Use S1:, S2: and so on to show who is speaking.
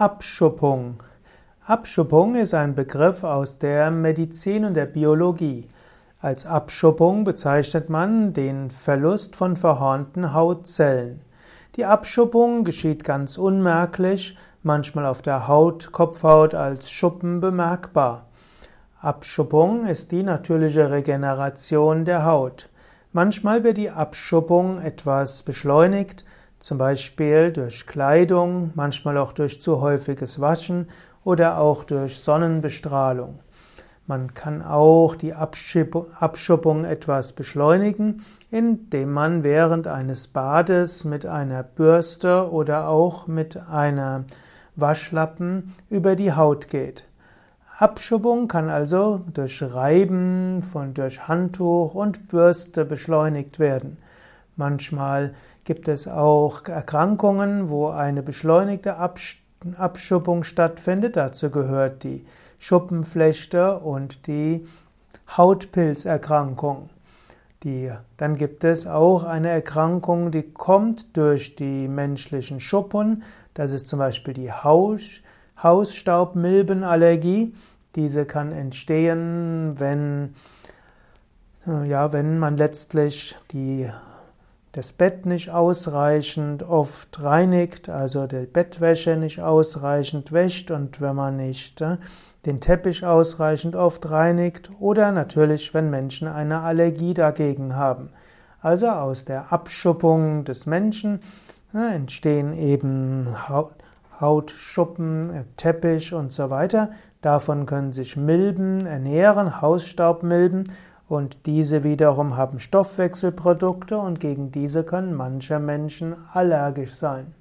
S1: Abschuppung. Abschuppung ist ein Begriff aus der Medizin und der Biologie. Als Abschuppung bezeichnet man den Verlust von verhornten Hautzellen. Die Abschuppung geschieht ganz unmerklich, manchmal auf der Haut, Kopfhaut als Schuppen bemerkbar. Abschuppung ist die natürliche Regeneration der Haut. Manchmal wird die Abschuppung etwas beschleunigt, zum Beispiel durch Kleidung, manchmal auch durch zu häufiges Waschen oder auch durch Sonnenbestrahlung. Man kann auch die Abschuppung etwas beschleunigen, indem man während eines Bades mit einer Bürste oder auch mit einer Waschlappen über die Haut geht. Abschuppung kann also durch Reiben von durch Handtuch und Bürste beschleunigt werden. Manchmal gibt es auch Erkrankungen, wo eine beschleunigte Abschuppung stattfindet. Dazu gehört die Schuppenflechte und die Hautpilzerkrankung. Die, dann gibt es auch eine Erkrankung, die kommt durch die menschlichen Schuppen. Das ist zum Beispiel die Haus, Hausstaubmilbenallergie. Diese kann entstehen, wenn, ja, wenn man letztlich die das Bett nicht ausreichend oft reinigt, also die Bettwäsche nicht ausreichend wäscht und wenn man nicht äh, den Teppich ausreichend oft reinigt oder natürlich, wenn Menschen eine Allergie dagegen haben. Also aus der Abschuppung des Menschen äh, entstehen eben Hautschuppen, äh, Teppich und so weiter. Davon können sich Milben ernähren, Hausstaubmilben und diese wiederum haben Stoffwechselprodukte und gegen diese können manche Menschen allergisch sein.